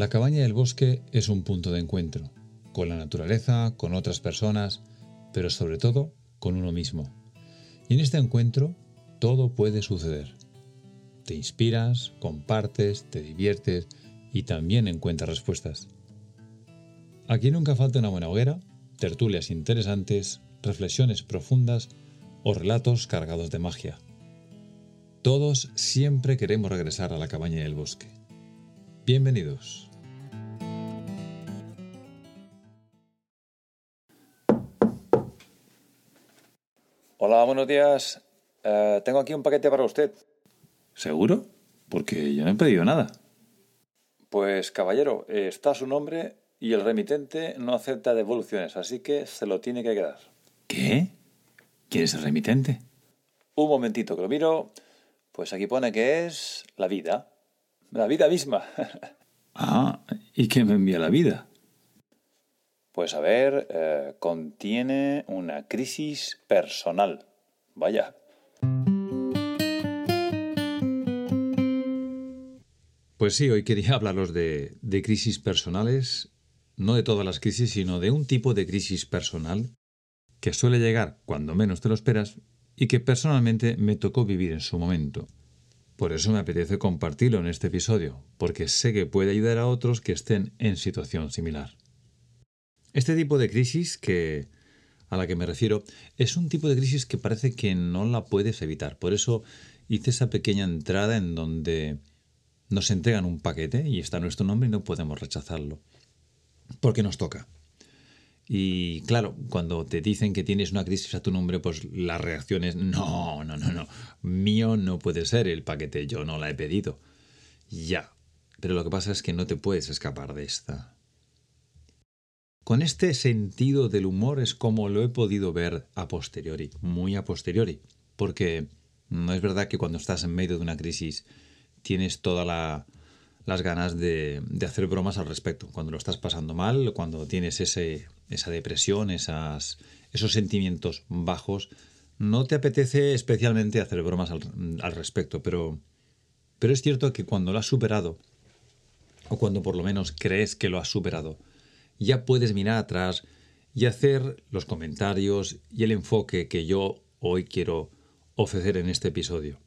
La cabaña del bosque es un punto de encuentro, con la naturaleza, con otras personas, pero sobre todo con uno mismo. Y en este encuentro todo puede suceder. Te inspiras, compartes, te diviertes y también encuentras respuestas. Aquí nunca falta una buena hoguera, tertulias interesantes, reflexiones profundas o relatos cargados de magia. Todos siempre queremos regresar a la cabaña del bosque. Bienvenidos. Buenos días. Eh, tengo aquí un paquete para usted. ¿Seguro? Porque yo no he pedido nada. Pues, caballero, está su nombre y el remitente no acepta devoluciones, así que se lo tiene que quedar. ¿Qué? ¿Quién es el remitente? Un momentito que lo miro. Pues aquí pone que es la vida. La vida misma. ah, ¿y qué me envía la vida? Pues a ver, eh, contiene una crisis personal. Vaya. Pues sí, hoy quería hablaros de, crisis personales, no de todas las crisis, sino de un tipo de crisis personal que suele llegar cuando menos te lo esperas y que personalmente me tocó vivir en su momento. Por eso me apetece compartirlo en este episodio, porque sé que puede ayudar a otros que estén en situación similar. Este tipo de crisis que a la que me refiero es un tipo de crisis que parece que no la puedes evitar. Por eso hice esa pequeña entrada en donde nos entregan un paquete y está nuestro nombre y no podemos rechazarlo. Porque nos toca. Y claro, cuando te dicen que tienes una crisis a tu nombre, pues la reacción es, no, no, no, no, mío no puede ser el paquete, yo no la he pedido. Ya, pero lo que pasa es que no te puedes escapar de esta. Con este sentido del humor es como lo he podido ver a posteriori, muy a posteriori, porque no es verdad que cuando estás en medio de una crisis tienes todas las ganas de, hacer bromas al respecto. Cuando lo estás pasando mal, cuando tienes esa depresión, esas, esos sentimientos bajos, no te apetece especialmente hacer bromas al, al respecto, pero, pero es cierto que cuando lo has superado, o cuando por lo menos crees que lo has superado, ya puedes mirar atrás y hacer los comentarios y el enfoque que yo hoy quiero ofrecer en este episodio.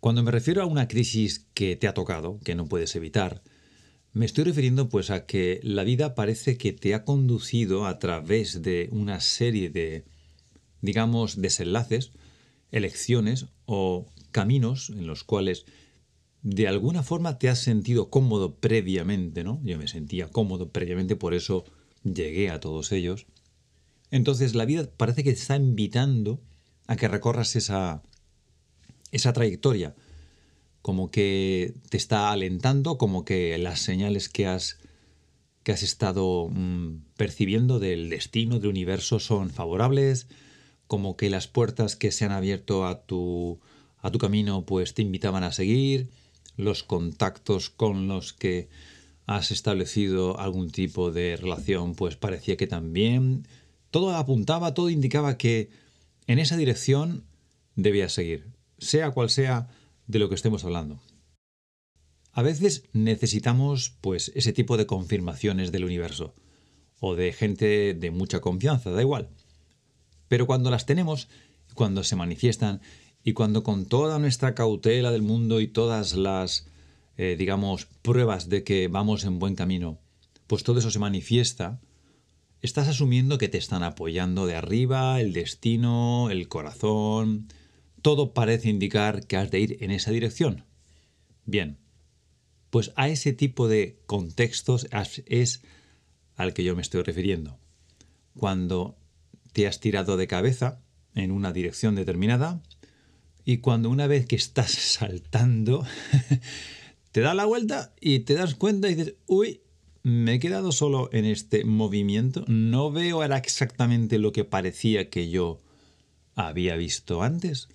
Cuando me refiero a una crisis que te ha tocado, que no puedes evitar, me estoy refiriendo pues a que la vida parece que te ha conducido a través de una serie de, digamos, desenlaces, elecciones o caminos en los cuales de alguna forma te has sentido cómodo previamente, ¿no? Yo me sentía cómodo previamente, por eso llegué a todos ellos. Entonces la vida parece que te está invitando a que recorras esa, esa trayectoria, como que te está alentando, como que las señales que has, que has estado mm, percibiendo del destino, del universo, son favorables, como que las puertas que se han abierto a tu, a tu camino pues te invitaban a seguir, los contactos con los que has establecido algún tipo de relación, pues parecía que también todo apuntaba, todo indicaba que en esa dirección debías seguir, sea cual sea de lo que estemos hablando. A veces necesitamos pues ese tipo de confirmaciones del universo o de gente de mucha confianza, da igual. Pero cuando las tenemos, cuando se manifiestan y cuando con toda nuestra cautela del mundo y todas las, eh, digamos, pruebas de que vamos en buen camino, pues todo eso se manifiesta, estás asumiendo que te están apoyando de arriba, el destino, el corazón, todo parece indicar que has de ir en esa dirección. Bien, pues a ese tipo de contextos es al que yo me estoy refiriendo. Cuando te has tirado de cabeza en una dirección determinada, y cuando una vez que estás saltando, te da la vuelta y te das cuenta y dices, uy, me he quedado solo en este movimiento, no veo era exactamente lo que parecía que yo había visto antes.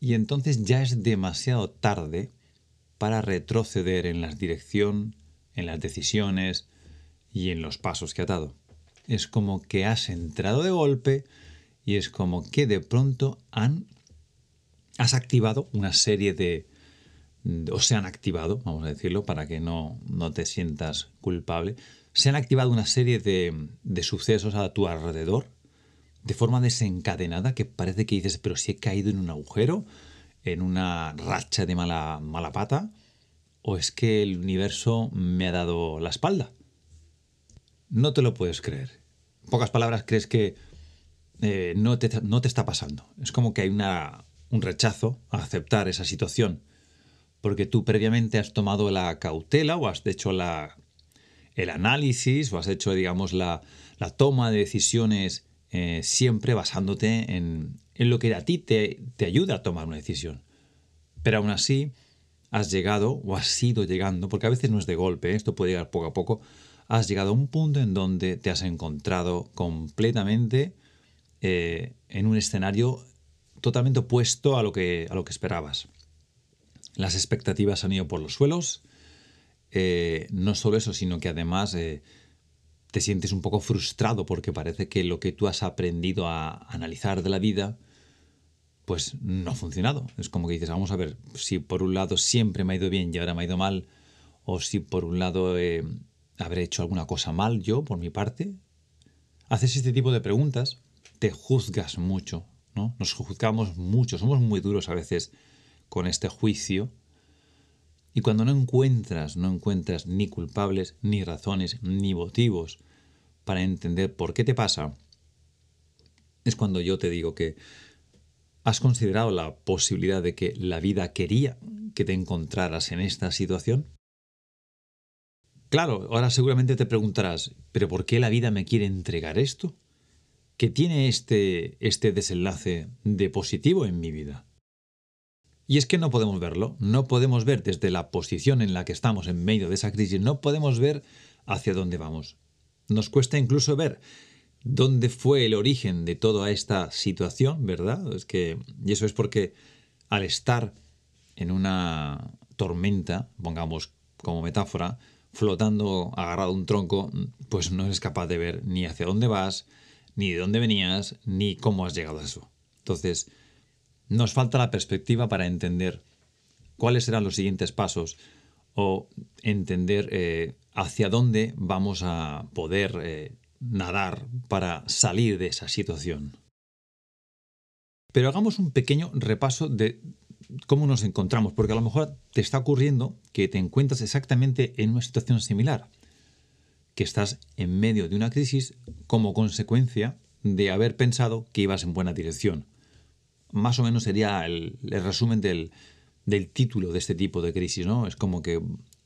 Y entonces ya es demasiado tarde para retroceder en la dirección, en las decisiones y en los pasos que ha dado. Es como que has entrado de golpe y es como que de pronto han has activado una serie de, o se han activado, vamos a decirlo, para que no, no te sientas culpable, se han activado una serie de, de sucesos a tu alrededor de forma desencadenada que parece que dices, pero si he caído en un agujero, en una racha de mala, mala pata, o es que el universo me ha dado la espalda. No te lo puedes creer. En pocas palabras, crees que eh, no, te, no, te, está pasando. Es como que hay una, un rechazo a aceptar esa situación porque tú previamente has tomado la cautela o has hecho la, el análisis o has hecho, digamos, la, la toma de decisiones eh, siempre basándote en, en, lo que a ti te, te ayuda a tomar una decisión. Pero aún así has llegado o has ido llegando, porque a veces no es de golpe, ¿eh? esto puede llegar poco a poco, has llegado a un punto en donde te has encontrado completamente eh, en un escenario totalmente opuesto a lo que, a lo que esperabas. Las expectativas han ido por los suelos. Eh, no solo eso, sino que además eh, te sientes un poco frustrado porque parece que lo que tú has aprendido a analizar de la vida, pues no ha funcionado. Es como que dices, vamos a ver, si por un lado siempre me ha ido bien y ahora me ha ido mal, o si por un lado eh, habré hecho alguna cosa mal yo por mi parte. Haces este tipo de preguntas, te juzgas mucho, ¿no? Nos juzgamos mucho, somos muy duros a veces con este juicio. Y cuando no encuentras, no encuentras ni culpables, ni razones, ni motivos para entender por qué te pasa, es cuando yo te digo que has considerado la posibilidad de que la vida quería que te encontraras en esta situación. Claro, ahora seguramente te preguntarás, ¿pero por qué la vida me quiere entregar esto? ¿Qué tiene este, este desenlace de positivo en mi vida? Y es que no podemos verlo, no podemos ver desde la posición en la que estamos en medio de esa crisis, no podemos ver hacia dónde vamos. Nos cuesta incluso ver dónde fue el origen de toda esta situación, ¿verdad? Es que, y eso es porque al estar en una tormenta, pongamos como metáfora, flotando agarrado a un tronco, pues no eres capaz de ver ni hacia dónde vas, ni de dónde venías, ni cómo has llegado a eso. Entonces, nos falta la perspectiva para entender cuáles serán los siguientes pasos o entender eh, hacia dónde vamos a poder eh, nadar para salir de esa situación. Pero hagamos un pequeño repaso de cómo nos encontramos, porque a lo mejor te está ocurriendo que te encuentras exactamente en una situación similar, que estás en medio de una crisis como consecuencia de haber pensado que ibas en buena dirección más o menos sería el, resumen del, título de este tipo de crisis, ¿no? Es como que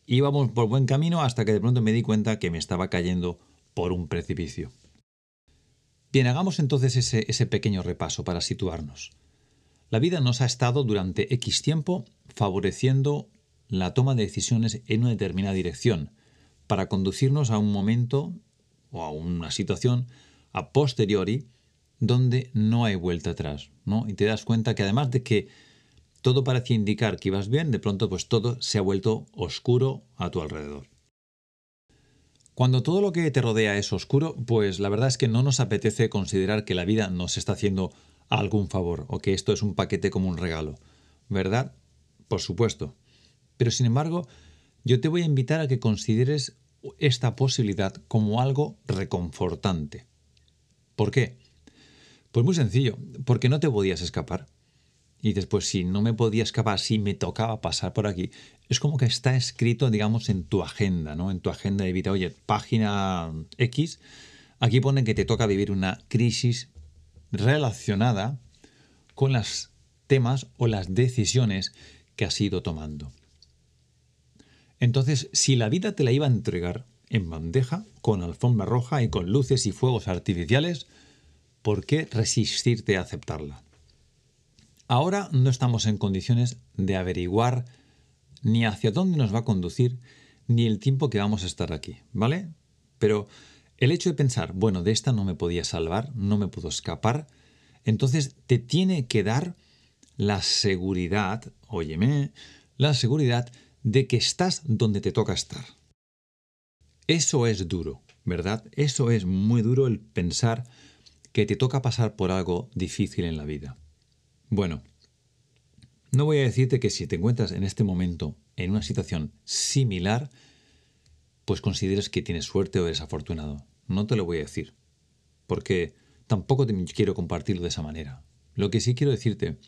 íbamos por buen camino hasta que de pronto me di cuenta que me estaba cayendo por un precipicio. Bien, hagamos entonces ese, ese pequeño repaso para situarnos. La vida nos ha estado durante X tiempo favoreciendo la toma de decisiones en una determinada dirección, para conducirnos a un momento o a una situación a posteriori donde no hay vuelta atrás, ¿no? Y te das cuenta que además de que todo parecía indicar que ibas bien, de pronto pues todo se ha vuelto oscuro a tu alrededor. Cuando todo lo que te rodea es oscuro, pues la verdad es que no nos apetece considerar que la vida nos está haciendo algún favor o que esto es un paquete como un regalo, ¿verdad? Por supuesto. Pero sin embargo, yo te voy a invitar a que consideres esta posibilidad como algo reconfortante. ¿Por qué? Pues muy sencillo, porque no te podías escapar. Y después, si no me podía escapar, si me tocaba pasar por aquí, es como que está escrito, digamos, en tu agenda, ¿no? En tu agenda de vida. Oye, página X, aquí pone que te toca vivir una crisis relacionada con los temas o las decisiones que has ido tomando. Entonces, si la vida te la iba a entregar en bandeja, con alfombra roja y con luces y fuegos artificiales, ¿por qué resistirte a aceptarla? Ahora no estamos en condiciones de averiguar ni hacia dónde nos va a conducir, ni el tiempo que vamos a estar aquí, ¿vale? Pero el hecho de pensar, bueno, de esta no me podía salvar, no me puedo escapar, entonces te tiene que dar la seguridad, óyeme, la seguridad de que estás donde te toca estar. Eso es duro, ¿verdad? Eso es muy duro el pensar que te toca pasar por algo difícil en la vida. Bueno, No voy a decirte que si te encuentras en este momento en una situación similar, pues consideres que tienes suerte o eres afortunado. No te lo voy a decir, porque tampoco te quiero compartirlo de esa manera. Lo que sí quiero decirte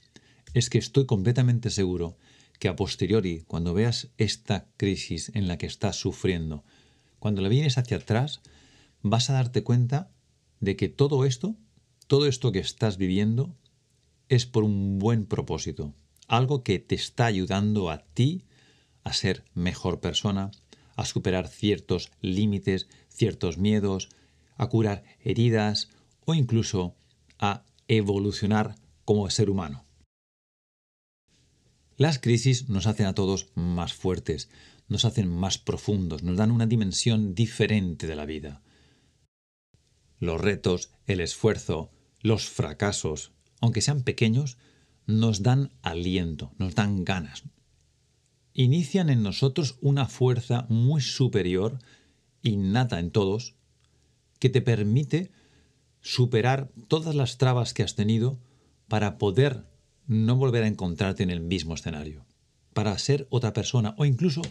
es que estoy completamente seguro que a posteriori, cuando veas esta crisis en la que estás sufriendo, cuando la vienes hacia atrás, vas a darte cuenta de que todo esto, todo esto que estás viviendo, es por un buen propósito, algo que te está ayudando a ti a ser mejor persona, a superar ciertos límites, ciertos miedos, a curar heridas o incluso a evolucionar como ser humano. Las crisis nos hacen a todos más fuertes, nos hacen más profundos, nos dan una dimensión diferente de la vida. Los retos, el esfuerzo, los fracasos, aunque sean pequeños, nos dan aliento, nos dan ganas. Inician en nosotros una fuerza muy superior, innata en todos, que te permite superar todas las trabas que has tenido para poder no volver a encontrarte en el mismo escenario, para ser otra persona o incluso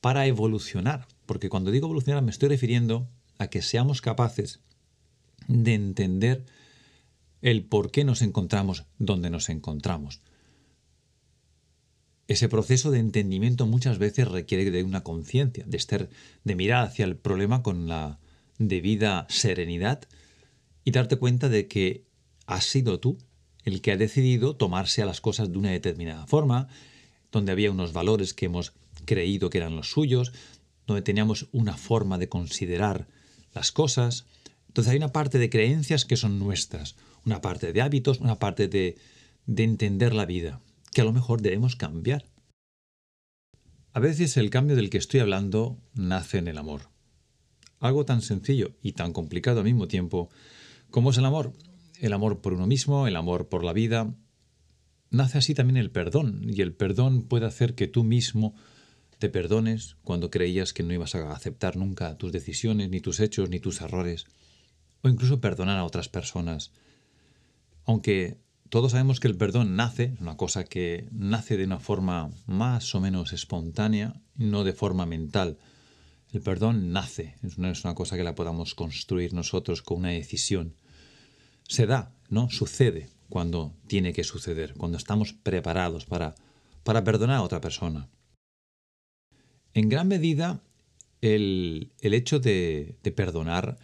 para evolucionar, porque cuando digo evolucionar me estoy refiriendo a que seamos capaces de entender el por qué nos encontramos donde nos encontramos. Ese proceso de entendimiento muchas veces requiere de una conciencia, de estar, de mirar hacia el problema con la debida serenidad y darte cuenta de que has sido tú el que ha decidido tomarse a las cosas de una determinada forma, donde había unos valores que hemos creído que eran los suyos, donde teníamos una forma de considerar las cosas. Entonces hay una parte de creencias que son nuestras, una parte de hábitos, una parte de, de entender la vida, que a lo mejor debemos cambiar. A veces el cambio del que estoy hablando nace en el amor. Algo tan sencillo y tan complicado al mismo tiempo como es el amor. El amor por uno mismo, el amor por la vida. Nace así también el perdón, y el perdón puede hacer que tú mismo te perdones cuando creías que no ibas a aceptar nunca tus decisiones, ni tus hechos, ni tus errores, o incluso perdonar a otras personas. Aunque todos sabemos que el perdón nace, es una cosa que nace de una forma más o menos espontánea, no de forma mental. El perdón nace, no es una cosa que la podamos construir nosotros con una decisión. Se da, ¿no? Sucede cuando tiene que suceder, cuando estamos preparados para, para perdonar a otra persona. En gran medida, el, hecho de, perdonar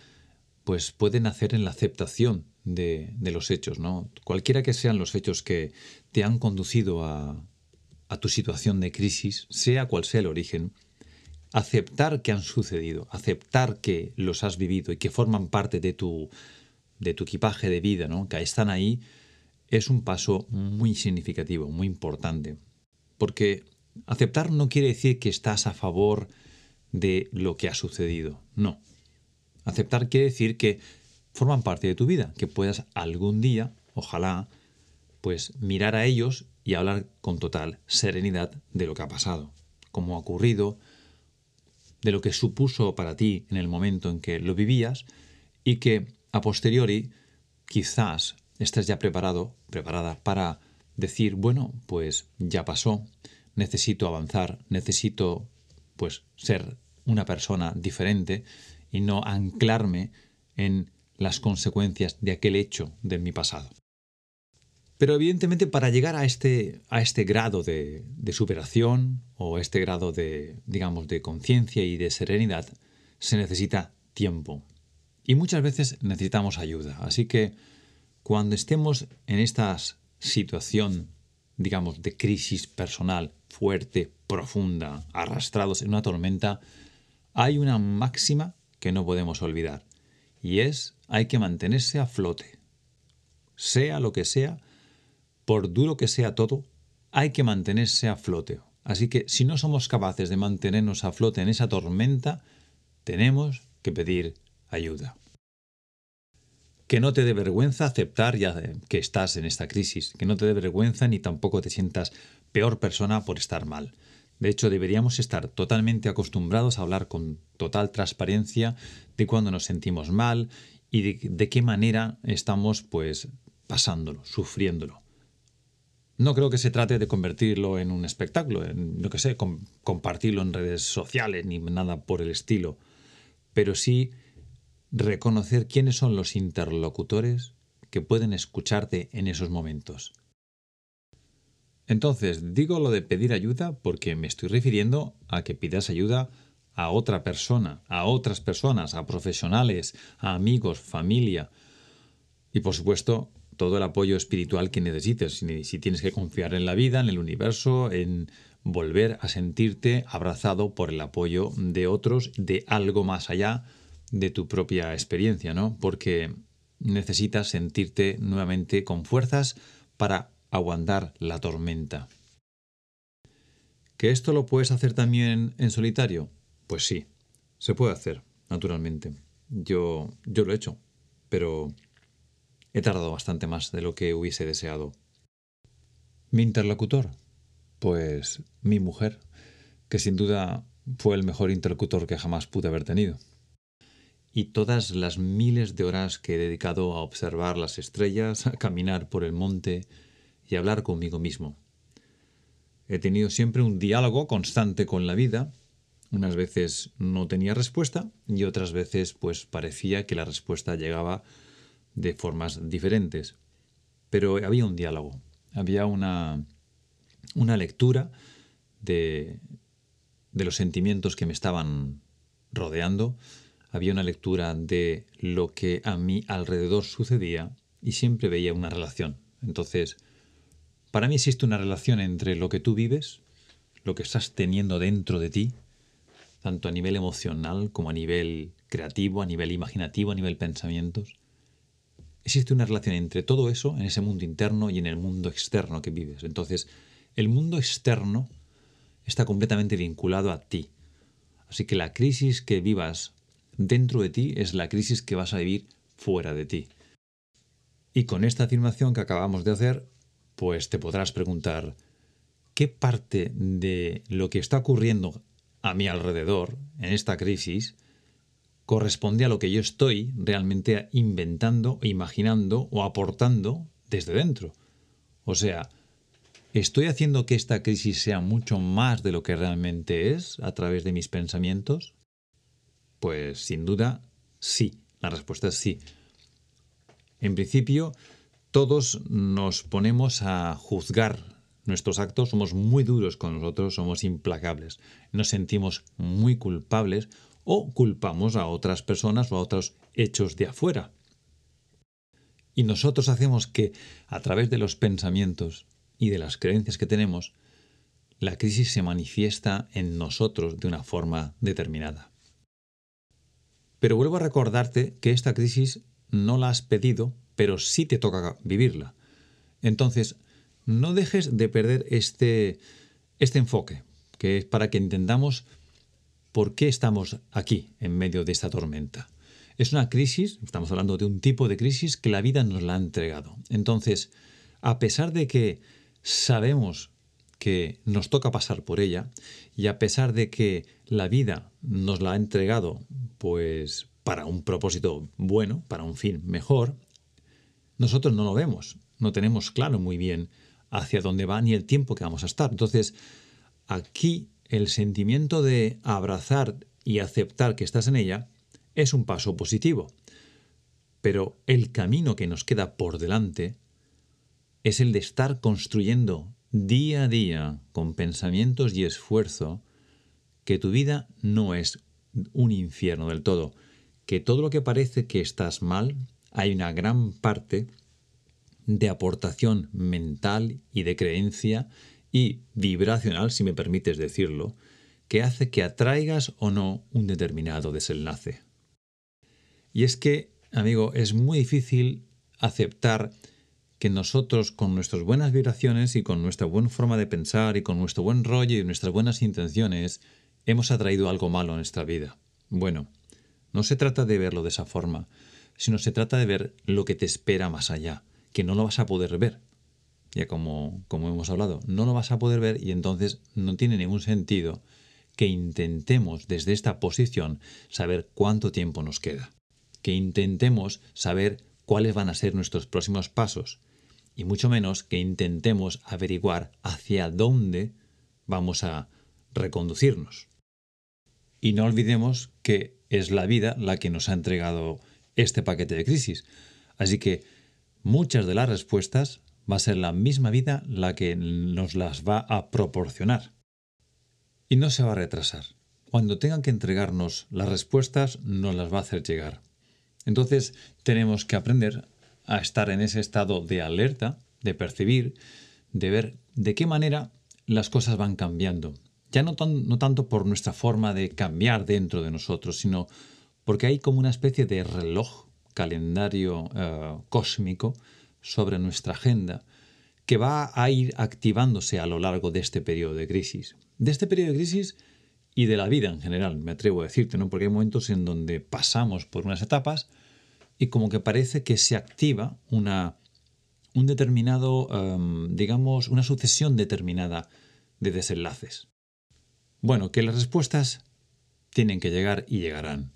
pues puede nacer en la aceptación de, los hechos, ¿no? Cualquiera que sean los hechos que te han conducido a, a tu situación de crisis, sea cual sea el origen, aceptar que han sucedido, aceptar que los has vivido y que forman parte de tu, de tu equipaje de vida, ¿no? que están ahí, es un paso muy significativo, muy importante. Porque Aceptar no quiere decir que estás a favor de lo que ha sucedido, no. Aceptar quiere decir que forman parte de tu vida, que puedas algún día, ojalá, pues mirar a ellos y hablar con total serenidad de lo que ha pasado, cómo ha ocurrido, de lo que supuso para ti en el momento en que lo vivías y que a posteriori quizás estés ya preparado, preparada para decir, bueno, pues ya pasó, necesito avanzar, necesito pues ser una persona diferente y no anclarme en las consecuencias de aquel hecho de mi pasado. Pero evidentemente para llegar a este, a este grado de, de superación o este grado de, digamos, de conciencia y de serenidad, se necesita tiempo. Y muchas veces necesitamos ayuda. Así que cuando estemos en esta situación digamos, de crisis personal fuerte, profunda, arrastrados en una tormenta, hay una máxima que no podemos olvidar, y es hay que mantenerse a flote. Sea lo que sea, por duro que sea todo, hay que mantenerse a flote. Así que si no somos capaces de mantenernos a flote en esa tormenta, tenemos que pedir ayuda que no te dé vergüenza aceptar ya que estás en esta crisis, que no te dé vergüenza ni tampoco te sientas peor persona por estar mal. De hecho, deberíamos estar totalmente acostumbrados a hablar con total transparencia de cuando nos sentimos mal y de, qué manera estamos pues pasándolo, sufriéndolo. No creo que se trate de convertirlo en un espectáculo, en, no que sé, compartirlo en redes sociales ni nada por el estilo, pero sí reconocer quiénes son los interlocutores que pueden escucharte en esos momentos. Entonces, digo lo de pedir ayuda porque me estoy refiriendo a que pidas ayuda a otra persona, a otras personas, a profesionales, a amigos, familia y por supuesto todo el apoyo espiritual que necesites. Si, tienes que confiar en la vida, en el universo, en volver a sentirte abrazado por el apoyo de otros, de algo más allá de tu propia experiencia, ¿no? Porque necesitas sentirte nuevamente con fuerzas para aguantar la tormenta. ¿Que esto lo puedes hacer también en solitario? Pues sí, se puede hacer, naturalmente. Yo, yo lo he hecho, pero he tardado bastante más de lo que hubiese deseado. Mi interlocutor, pues mi mujer, que sin duda fue el mejor interlocutor que jamás pude haber tenido y todas las miles de horas que he dedicado a observar las estrellas, a caminar por el monte y a hablar conmigo mismo. He tenido siempre un diálogo constante con la vida. Unas veces no tenía respuesta y otras veces pues parecía que la respuesta llegaba de formas diferentes. Pero había un diálogo, había una, una lectura de, de los sentimientos que me estaban rodeando había una lectura de lo que a mi alrededor sucedía y siempre veía una relación. Entonces, para mí existe una relación entre lo que tú vives, lo que estás teniendo dentro de ti, tanto a nivel emocional como a nivel creativo, a nivel imaginativo, a nivel pensamientos. Existe una relación entre todo eso en ese mundo interno y en el mundo externo que vives. Entonces, el mundo externo está completamente vinculado a ti. Así que la crisis que vivas dentro de ti es la crisis que vas a vivir fuera de ti. Y con esta afirmación que acabamos de hacer, pues te podrás preguntar, ¿qué parte de lo que está ocurriendo a mi alrededor en esta crisis corresponde a lo que yo estoy realmente inventando, imaginando o aportando desde dentro? O sea, ¿estoy haciendo que esta crisis sea mucho más de lo que realmente es a través de mis pensamientos? Pues sin duda, sí. La respuesta es sí. En principio, todos nos ponemos a juzgar nuestros actos, somos muy duros con nosotros, somos implacables, nos sentimos muy culpables o culpamos a otras personas o a otros hechos de afuera. Y nosotros hacemos que, a través de los pensamientos y de las creencias que tenemos, la crisis se manifiesta en nosotros de una forma determinada. Pero vuelvo a recordarte que esta crisis no la has pedido, pero sí te toca vivirla. Entonces, no dejes de perder este, este enfoque, que es para que entendamos por qué estamos aquí en medio de esta tormenta. Es una crisis, estamos hablando de un tipo de crisis que la vida nos la ha entregado. Entonces, a pesar de que sabemos que nos toca pasar por ella y a pesar de que la vida nos la ha entregado pues para un propósito bueno, para un fin mejor, nosotros no lo vemos, no tenemos claro muy bien hacia dónde va ni el tiempo que vamos a estar. Entonces, aquí el sentimiento de abrazar y aceptar que estás en ella es un paso positivo. Pero el camino que nos queda por delante es el de estar construyendo día a día, con pensamientos y esfuerzo, que tu vida no es un infierno del todo, que todo lo que parece que estás mal, hay una gran parte de aportación mental y de creencia y vibracional, si me permites decirlo, que hace que atraigas o no un determinado desenlace. Y es que, amigo, es muy difícil aceptar que nosotros con nuestras buenas vibraciones y con nuestra buena forma de pensar y con nuestro buen rollo y nuestras buenas intenciones hemos atraído algo malo en nuestra vida. Bueno, no se trata de verlo de esa forma, sino se trata de ver lo que te espera más allá, que no lo vas a poder ver. Ya como, como hemos hablado, no lo vas a poder ver y entonces no tiene ningún sentido que intentemos desde esta posición saber cuánto tiempo nos queda, que intentemos saber cuáles van a ser nuestros próximos pasos, y mucho menos que intentemos averiguar hacia dónde vamos a reconducirnos. Y no olvidemos que es la vida la que nos ha entregado este paquete de crisis. Así que muchas de las respuestas va a ser la misma vida la que nos las va a proporcionar. Y no se va a retrasar. Cuando tengan que entregarnos las respuestas, nos las va a hacer llegar. Entonces tenemos que aprender a estar en ese estado de alerta, de percibir, de ver de qué manera las cosas van cambiando. Ya no, no tanto por nuestra forma de cambiar dentro de nosotros, sino porque hay como una especie de reloj, calendario eh, cósmico sobre nuestra agenda que va a ir activándose a lo largo de este periodo de crisis. De este periodo de crisis y de la vida en general, me atrevo a decirte, ¿no? Porque hay momentos en donde pasamos por unas etapas y como que parece que se activa una, un determinado, em, digamos, una sucesión determinada de desenlaces. Bueno, que las respuestas tienen que llegar y llegarán.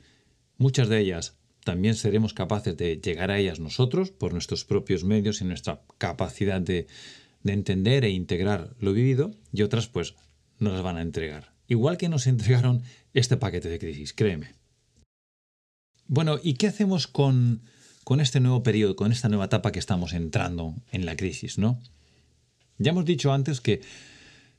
Muchas de ellas también seremos capaces de llegar a ellas nosotros por nuestros propios medios y nuestra capacidad de, entender e integrar lo vivido y otras pues nos las van a entregar. Igual que nos entregaron este paquete de crisis, créeme. Bueno, ¿y qué hacemos con, con este nuevo periodo, con esta nueva etapa que estamos entrando en la crisis, no? Ya hemos dicho antes que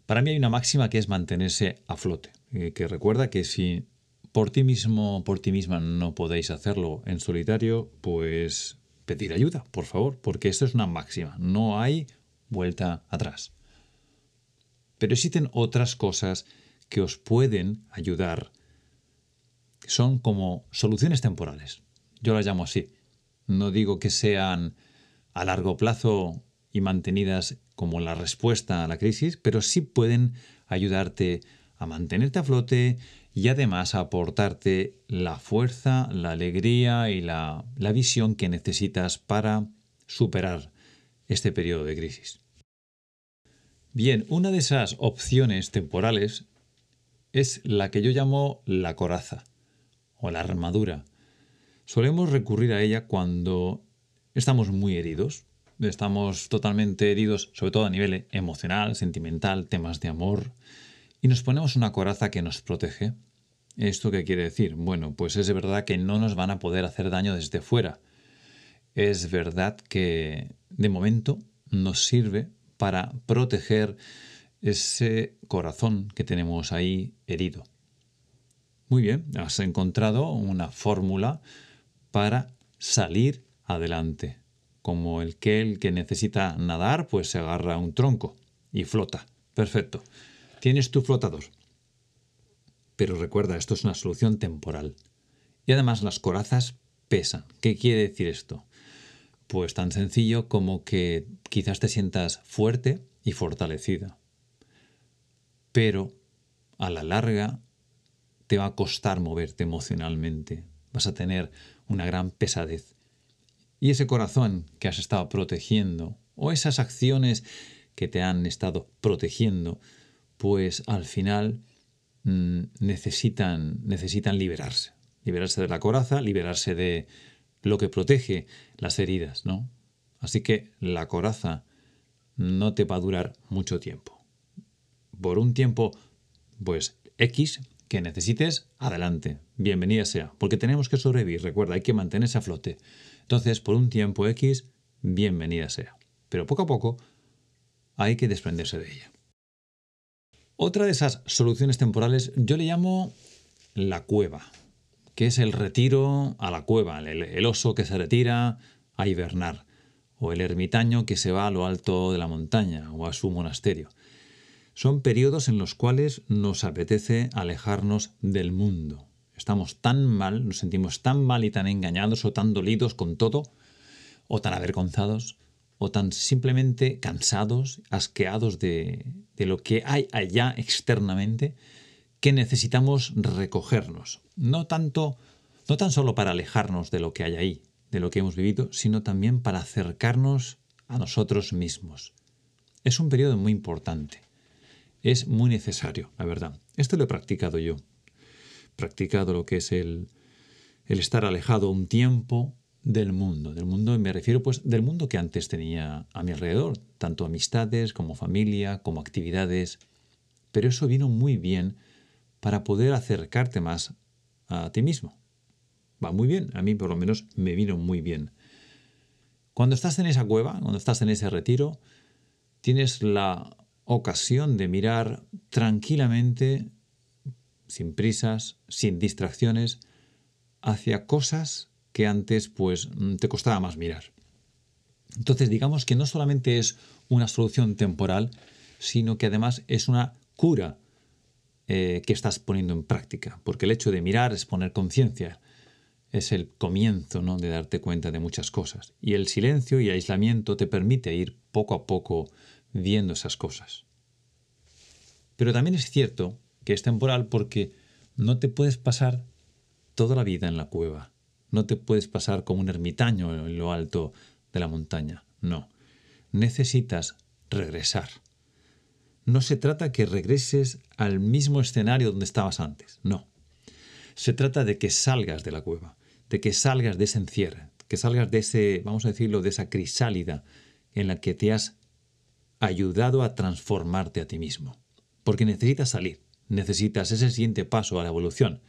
para mí hay una máxima que es mantenerse a flote, eh, que recuerda que si por ti mismo, por ti misma no podéis hacerlo en solitario, pues pedir ayuda, por favor, porque esto es una máxima, no hay vuelta atrás. Pero existen otras cosas que os pueden ayudar, son como soluciones temporales. Yo las llamo así. No digo que sean a largo plazo y mantenidas como la respuesta a la crisis, pero sí pueden ayudarte a mantenerte a flote y además aportarte la fuerza, la alegría y la, la visión que necesitas para superar este periodo de crisis. Bien, una de esas opciones temporales es la que yo llamo la coraza o la armadura. Solemos recurrir a ella cuando estamos muy heridos, estamos totalmente heridos, sobre todo a nivel emocional, sentimental, temas de amor, y nos ponemos una coraza que nos protege. ¿Esto qué quiere decir? Bueno, pues es verdad que no nos van a poder hacer daño desde fuera. Es verdad que de momento nos sirve para proteger ese corazón que tenemos ahí herido. Muy bien, has encontrado una fórmula para salir adelante. Como el que el que necesita nadar, pues se agarra a un tronco y flota. Perfecto. Tienes tu flotador. Pero recuerda, esto es una solución temporal. Y además las corazas pesan. ¿Qué quiere decir esto? Pues tan sencillo como que quizás te sientas fuerte y fortalecida. Pero a la larga te va a costar moverte emocionalmente. Vas a tener una gran pesadez. Y ese corazón que has estado protegiendo, o esas acciones que te han estado protegiendo, pues al final mm, necesitan, necesitan liberarse. Liberarse de la coraza, liberarse de lo que protege las heridas, ¿no? Así que la coraza no te va a durar mucho tiempo. Por un tiempo, pues X que necesites, adelante, bienvenida sea, porque tenemos que sobrevivir, recuerda, hay que mantenerse a flote. Entonces, por un tiempo X, bienvenida sea. Pero poco a poco hay que desprenderse de ella. Otra de esas soluciones temporales yo le llamo la cueva, que es el retiro a la cueva, el, oso que se retira a hibernar, o el ermitaño que se va a lo alto de la montaña o a su monasterio. Son periodos en los cuales nos apetece alejarnos del mundo. Estamos tan mal, nos sentimos tan mal y tan engañados o tan dolidos con todo, o tan avergonzados, o tan simplemente cansados, asqueados de, lo que hay allá externamente, que necesitamos recogernos. No tanto, no tan solo para alejarnos de lo que hay ahí, de lo que hemos vivido, sino también para acercarnos a nosotros mismos. Es un periodo muy importante. Es muy necesario, la verdad. Esto lo he practicado yo. Practicado lo que es el, el estar alejado un tiempo del mundo. Del mundo me refiero pues del mundo que antes tenía a mi alrededor, tanto amistades como familia, como actividades. Pero eso vino muy bien para poder acercarte más a ti mismo. Va muy bien, a mí por lo menos me vino muy bien. Cuando estás en esa cueva, cuando estás en ese retiro, tienes la ocasión de mirar tranquilamente, sin prisas, sin distracciones, hacia cosas que antes pues te costaba más mirar. Entonces digamos que no solamente es una solución temporal, sino que además es una cura eh, que estás poniendo en práctica, porque el hecho de mirar es poner conciencia, es el comienzo ¿no? de darte cuenta de muchas cosas. Y el silencio y aislamiento te permite ir poco a poco viendo esas cosas. Pero también es cierto que es temporal porque no te puedes pasar toda la vida en la cueva. No te puedes pasar como un ermitaño en lo alto de la montaña. No. Necesitas regresar. No se trata que regreses al mismo escenario donde estabas antes. No. Se trata de que salgas de la cueva, de que salgas de ese encierro, que salgas de ese, vamos a decirlo, de esa crisálida en la que te has ayudado a transformarte a ti mismo. Porque necesitas salir, necesitas ese siguiente paso a la evolución.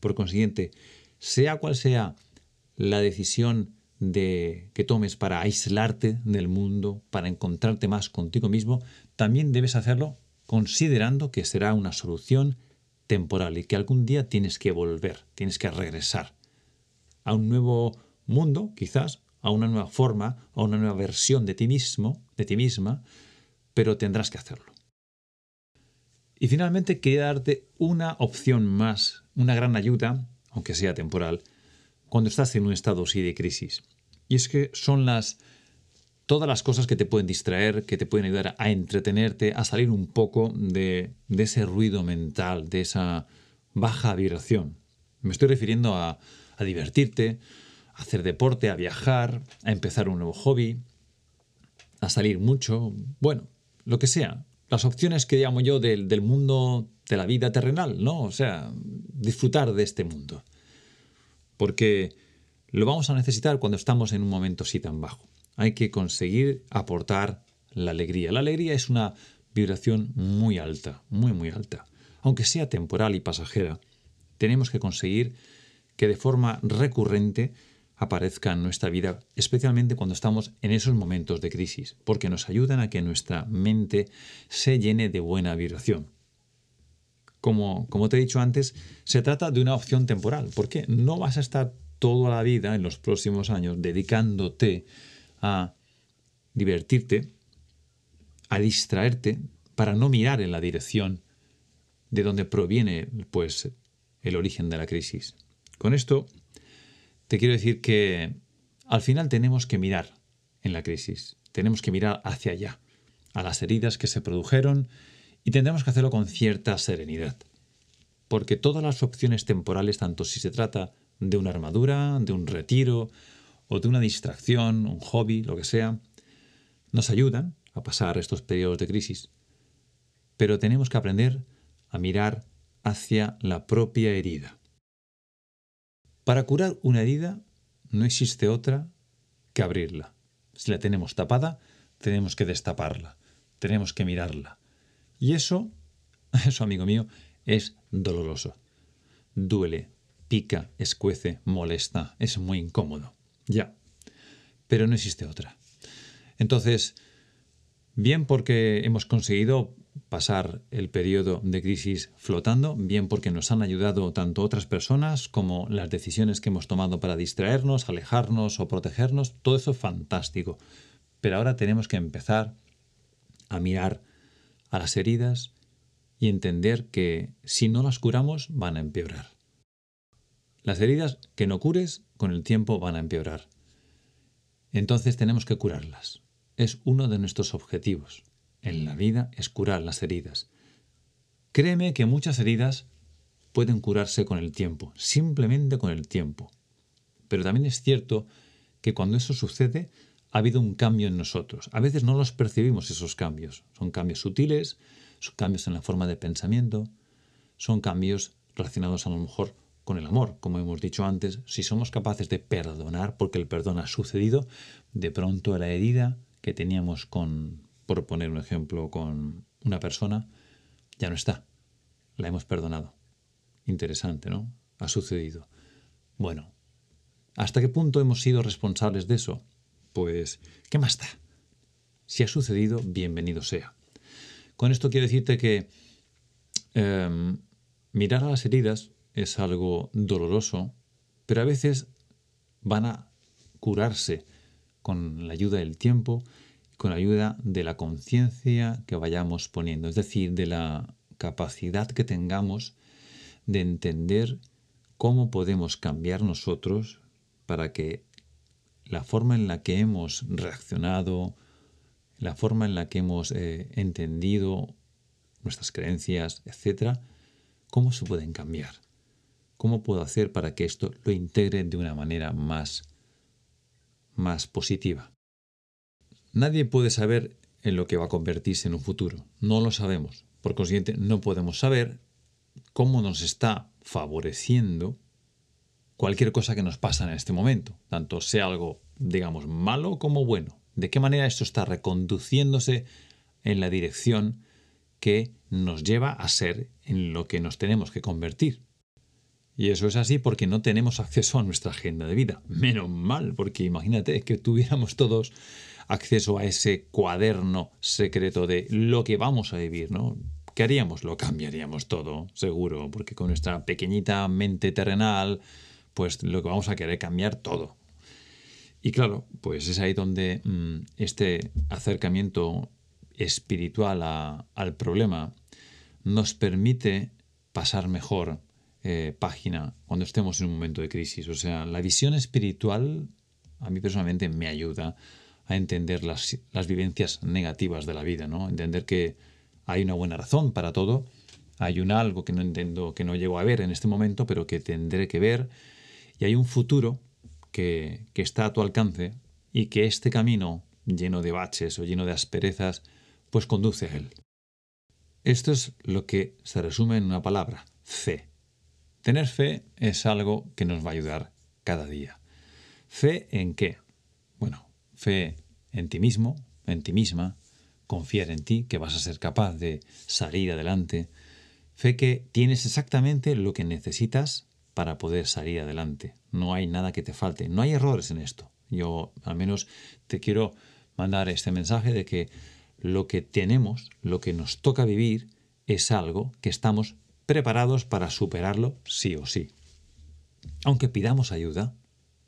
Por consiguiente, sea cual sea la decisión de, que tomes para aislarte del mundo, para encontrarte más contigo mismo, también debes hacerlo considerando que será una solución temporal y que algún día tienes que volver, tienes que regresar a un nuevo mundo, quizás, a una nueva forma, a una nueva versión de ti mismo, de ti misma, pero tendrás que hacerlo. Y finalmente quería darte una opción más, una gran ayuda, aunque sea temporal, cuando estás en un estado así de crisis. Y es que son las todas las cosas que te pueden distraer, que te pueden ayudar a entretenerte, a salir un poco de, de ese ruido mental, de esa baja vibración. Me estoy refiriendo a, a divertirte, a hacer deporte, a viajar, a empezar un nuevo hobby, a salir mucho, bueno, lo que sea, las opciones que llamo yo del, del mundo de la vida terrenal, ¿no? O sea, disfrutar de este mundo. Porque lo vamos a necesitar cuando estamos en un momento así tan bajo. Hay que conseguir aportar la alegría. La alegría es una vibración muy alta, muy, muy alta. Aunque sea temporal y pasajera, tenemos que conseguir que de forma recurrente aparezca en nuestra vida, especialmente cuando estamos en esos momentos de crisis, porque nos ayudan a que nuestra mente se llene de buena vibración. Como, como te he dicho antes, se trata de una opción temporal, porque no vas a estar toda la vida en los próximos años dedicándote a divertirte, a distraerte, para no mirar en la dirección de donde proviene pues, el origen de la crisis. Con esto te quiero decir que al final tenemos que mirar en la crisis, tenemos que mirar hacia allá, a las heridas que se produjeron y tendremos que hacerlo con cierta serenidad. Porque todas las opciones temporales, tanto si se trata de una armadura, de un retiro o de una distracción, un hobby, lo que sea, nos ayudan a pasar estos periodos de crisis. Pero tenemos que aprender a mirar hacia la propia herida. Para curar una herida no existe otra que abrirla. Si la tenemos tapada, tenemos que destaparla, tenemos que mirarla. Y eso, eso amigo mío, es doloroso. Duele, pica, escuece, molesta, es muy incómodo. Ya. Pero no existe otra. Entonces, bien porque hemos conseguido pasar el periodo de crisis flotando, bien porque nos han ayudado tanto otras personas como las decisiones que hemos tomado para distraernos, alejarnos o protegernos, todo eso es fantástico. Pero ahora tenemos que empezar a mirar a las heridas y entender que si no las curamos van a empeorar. Las heridas que no cures con el tiempo van a empeorar. Entonces tenemos que curarlas. Es uno de nuestros objetivos en la vida es curar las heridas. Créeme que muchas heridas pueden curarse con el tiempo, simplemente con el tiempo. Pero también es cierto que cuando eso sucede, ha habido un cambio en nosotros. A veces no los percibimos esos cambios. Son cambios sutiles, son cambios en la forma de pensamiento, son cambios relacionados a lo mejor con el amor, como hemos dicho antes, si somos capaces de perdonar porque el perdón ha sucedido, de pronto la herida que teníamos con, por poner un ejemplo, con una persona, ya no está. La hemos perdonado. Interesante, ¿no? Ha sucedido. Bueno, ¿hasta qué punto hemos sido responsables de eso? Pues, ¿qué más da? Si ha sucedido, bienvenido sea. Con esto quiero decirte que em, mirar a las heridas es algo doloroso, pero a veces van a curarse con la ayuda del tiempo, con ayuda de la conciencia que vayamos poniendo, es decir, de la capacidad que tengamos de entender cómo podemos cambiar nosotros para que la forma en la que hemos reaccionado, la forma en la que hemos eh, entendido nuestras creencias, etc., cómo se pueden cambiar. ¿Cómo puedo hacer para que esto lo integre de una manera más, más positiva? Nadie puede saber en lo que va a convertirse en un futuro. No lo sabemos. Por consiguiente, no podemos saber cómo nos está favoreciendo cualquier cosa que nos pasa en este momento, tanto sea algo, digamos, malo como bueno. De qué manera esto está reconduciéndose en la dirección que nos lleva a ser en lo que nos tenemos que convertir. Y eso es así porque no tenemos acceso a nuestra agenda de vida. Menos mal, porque imagínate que tuviéramos todos acceso a ese cuaderno secreto de lo que vamos a vivir, ¿no? ¿Qué haríamos? Lo cambiaríamos todo, seguro, porque con nuestra pequeñita mente terrenal, pues lo que vamos a querer cambiar todo. Y claro, pues es ahí donde mm, este acercamiento espiritual al problema nos permite pasar mejor eh, página cuando estemos en un momento de crisis. O sea, la visión espiritual a mí personalmente me ayuda a entender las, vivencias negativas de la vida, ¿no? Entender que hay una buena razón para todo, hay un algo que no entiendo, que no llego a ver en este momento, pero que tendré que ver, y hay un futuro que, que está a tu alcance y que este camino lleno de baches o lleno de asperezas, pues conduce a él. Esto es lo que se resume en una palabra, fe. Tener fe es algo que nos va a ayudar cada día. ¿Fe en qué? Fe en ti mismo, en ti misma, confiar en ti, que vas a ser capaz de salir adelante. Fe que tienes exactamente lo que necesitas para poder salir adelante. No hay nada que te falte, no hay errores en esto. Yo al menos te quiero mandar este mensaje de que lo que tenemos, lo que nos toca vivir, es algo que estamos preparados para superarlo sí o sí. Aunque pidamos ayuda,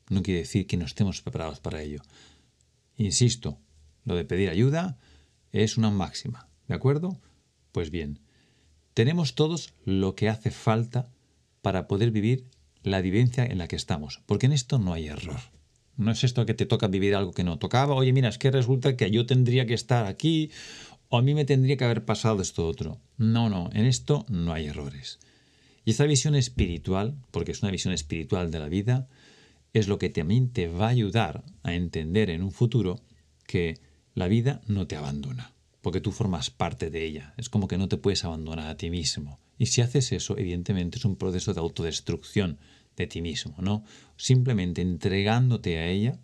no quiere decir que no estemos preparados para ello. Insisto, lo de pedir ayuda es una máxima, ¿de acuerdo? Pues bien, tenemos todos lo que hace falta para poder vivir la vivencia en la que estamos, porque en esto no hay error. No es esto que te toca vivir algo que no tocaba, oye, mira, es que resulta que yo tendría que estar aquí o a mí me tendría que haber pasado esto otro. No, no, en esto no hay errores. Y esta visión espiritual, porque es una visión espiritual de la vida, es lo que también te va a ayudar a entender en un futuro que la vida no te abandona, porque tú formas parte de ella. Es como que no te puedes abandonar a ti mismo. Y si haces eso, evidentemente es un proceso de autodestrucción de ti mismo, ¿no? Simplemente entregándote a ella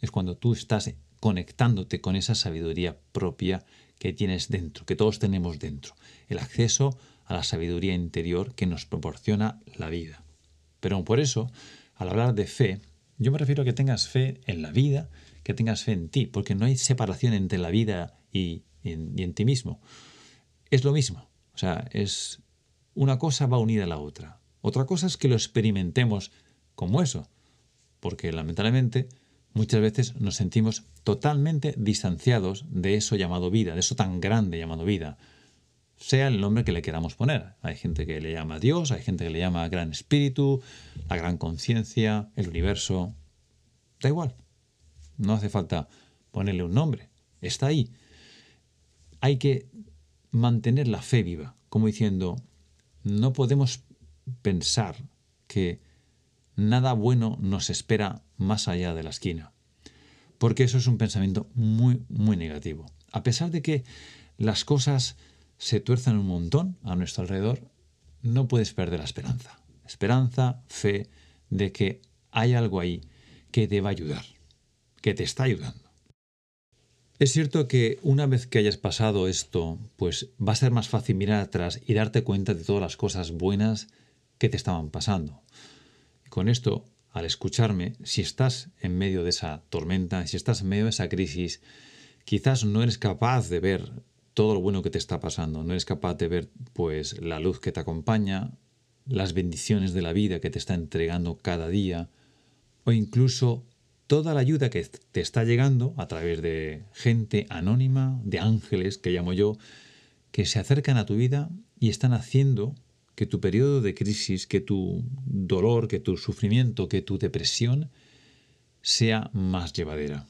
es cuando tú estás conectándote con esa sabiduría propia que tienes dentro, que todos tenemos dentro, el acceso a la sabiduría interior que nos proporciona la vida. Pero por eso, al hablar de fe, yo me refiero a que tengas fe en la vida, que tengas fe en ti, porque no hay separación entre la vida y, en, ti mismo. Es lo mismo, o sea, es una cosa va unida a la otra. Otra cosa es que lo experimentemos como eso, porque lamentablemente muchas veces nos sentimos totalmente distanciados de eso llamado vida, de eso tan grande llamado vida, sea el nombre que le queramos poner. Hay gente que le llama Dios, hay gente que le llama Gran Espíritu, la Gran Conciencia, el universo. Da igual. No hace falta ponerle un nombre. Está ahí. Hay que mantener la fe viva, como diciendo, no podemos pensar que nada bueno nos espera más allá de la esquina. Porque eso es un pensamiento muy, muy negativo. A pesar de que las cosas se tuerzan un montón a nuestro alrededor, no puedes perder la esperanza. esperanza, fe de que hay algo ahí que te va a ayudar, que te está ayudando. Es cierto que una vez que hayas pasado esto, pues va a ser más fácil mirar atrás y darte cuenta de todas las cosas buenas que te estaban pasando. con esto, al escucharme, si estás en medio de esa tormenta, si estás en medio de esa crisis, quizás no eres capaz de ver todo lo bueno que te está pasando, no eres capaz de ver pues la luz que te acompaña, las bendiciones de la vida que te está entregando cada día, o incluso toda la ayuda que te está llegando a través de gente anónima, de ángeles, que llamo yo, que se acercan a tu vida y están haciendo que tu periodo de crisis, que tu dolor, que tu sufrimiento, que tu depresión sea más llevadera.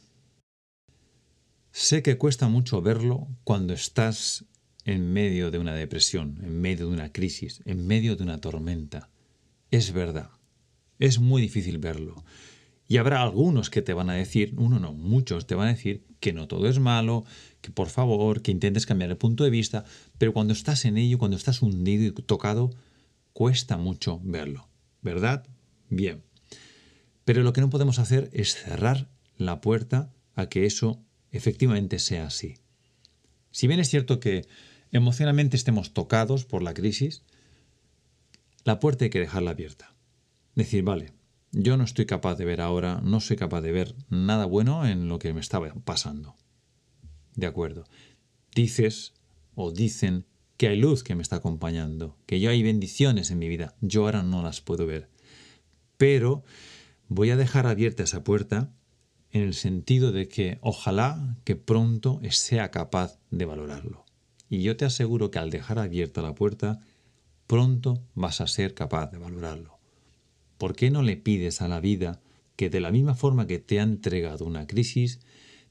Sé que cuesta mucho verlo cuando estás en medio de una depresión, en medio de una crisis, en medio de una tormenta. Es verdad, es muy difícil verlo. Y habrá algunos que te van a decir, uno no, muchos te van a decir que no todo es malo, que por favor, que intentes cambiar el punto de vista, pero cuando estás en ello, cuando estás hundido y tocado, cuesta mucho verlo. ¿Verdad? Bien. Pero lo que no podemos hacer es cerrar la puerta a que eso efectivamente sea así. Si bien es cierto que emocionalmente estemos tocados por la crisis, la puerta hay que dejarla abierta. Decir, vale, yo no estoy capaz de ver ahora, no soy capaz de ver nada bueno en lo que me estaba pasando. De acuerdo. Dices o dicen que hay luz que me está acompañando, que yo hay bendiciones en mi vida. Yo ahora no las puedo ver. Pero voy a dejar abierta esa puerta en el sentido de que ojalá que pronto sea capaz de valorarlo. Y yo te aseguro que al dejar abierta la puerta, pronto vas a ser capaz de valorarlo. ¿por qué no le pides a la vida que de la misma forma que te ha entregado una crisis,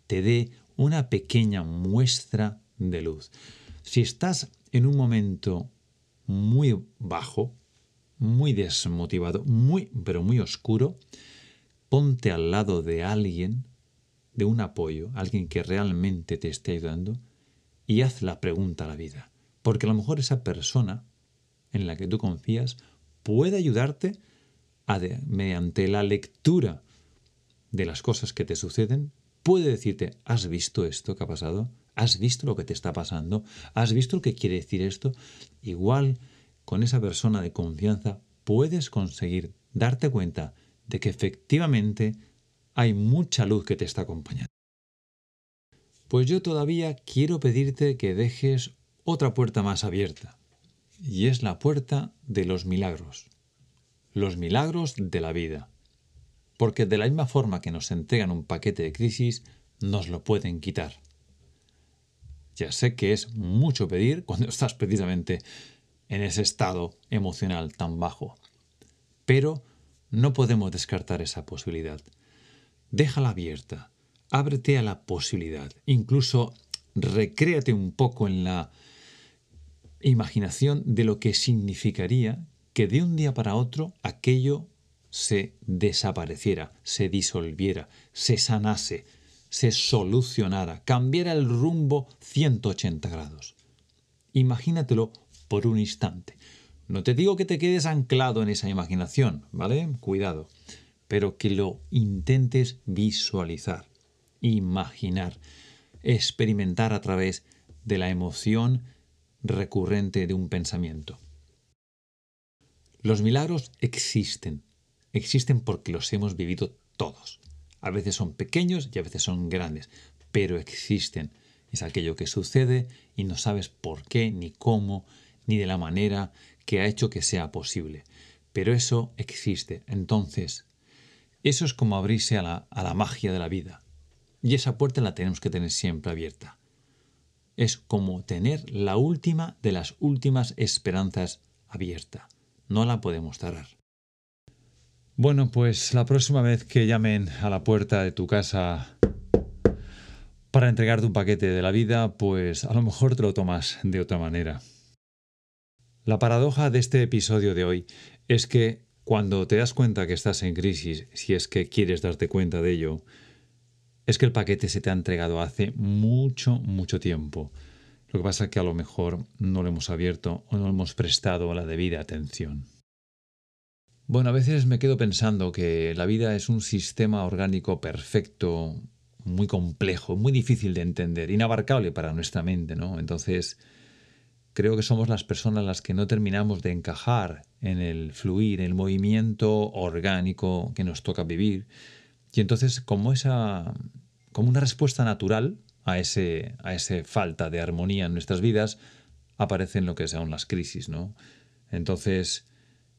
te dé una pequeña muestra de luz? Si estás en un momento muy bajo, muy desmotivado, muy, pero muy oscuro, ponte al lado de alguien, de un apoyo, alguien que realmente te esté ayudando, y haz la pregunta a la vida. Porque a lo mejor esa persona en la que tú confías puede ayudarte mediante la lectura de las cosas que te suceden, puede decirte, ¿has visto esto que ha pasado? ¿Has visto lo que te está pasando? ¿Has visto lo que quiere decir esto? Igual, con esa persona de confianza, puedes conseguir darte cuenta que efectivamente hay mucha luz que te está acompañando. Pues yo todavía quiero pedirte que dejes otra puerta más abierta, y es la puerta de los milagros los milagros de la vida. Porque de la misma forma que nos entregan un paquete de crisis, nos lo pueden quitar. Ya sé que es mucho pedir cuando estás precisamente en ese estado emocional tan bajo. Pero no podemos descartar esa posibilidad. Déjala abierta, ábrete a la posibilidad, incluso recréate un poco en la imaginación de lo que significaría que de un día para otro aquello se desapareciera, se disolviera, se sanase, se solucionara, cambiara el rumbo 180 grados. Imagínatelo por un instante. No te digo que te quedes anclado en esa imaginación, ¿vale? Cuidado, pero que lo intentes visualizar, imaginar, experimentar a través de la emoción recurrente de un pensamiento. Los milagros existen. Existen porque los hemos vivido todos. A veces son pequeños y a veces son grandes, pero existen. Es aquello que sucede y no sabes por qué, ni cómo, ni de la manera que ha hecho que sea posible. Pero eso existe. Entonces, eso es como abrirse a la, a la magia de la vida. Y esa puerta la tenemos que tener siempre abierta. Es como tener la última de las últimas esperanzas abierta no la podemos cerrar. Bueno, pues la próxima vez que llamen a la puerta de tu casa para entregarte un paquete de la vida, pues a lo mejor te lo tomas de otra manera. La paradoja de este episodio de hoy es que cuando te das cuenta que estás en crisis, si es que quieres darte cuenta de ello, es que el paquete se te ha entregado hace mucho, mucho tiempo. Lo que pasa es que a lo mejor no lo hemos abierto o no hemos prestado la debida atención. Bueno, a veces me quedo pensando que la vida es un sistema orgánico perfecto, muy complejo, muy difícil de entender, inabarcable para nuestra mente, ¿no? Entonces, creo que somos las personas las que no terminamos de encajar en el fluir, en el movimiento orgánico que nos toca vivir. Y entonces, como esa como una respuesta natural a ese a esa falta de armonía en nuestras vidas, aparecen lo que son las crisis, ¿no? Entonces,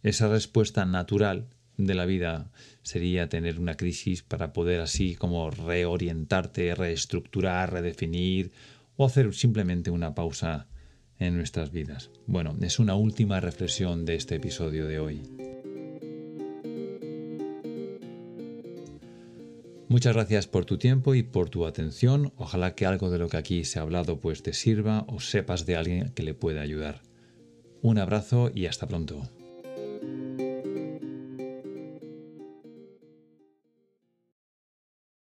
esa respuesta natural de la vida sería tener una crisis para poder así como reorientarte, reestructurar, redefinir o hacer simplemente una pausa en nuestras vidas. Bueno, es una última reflexión de este episodio de hoy. Muchas gracias por tu tiempo y por tu atención. Ojalá que algo de lo que aquí se ha hablado pues te sirva o sepas de alguien que le pueda ayudar. Un abrazo y hasta pronto.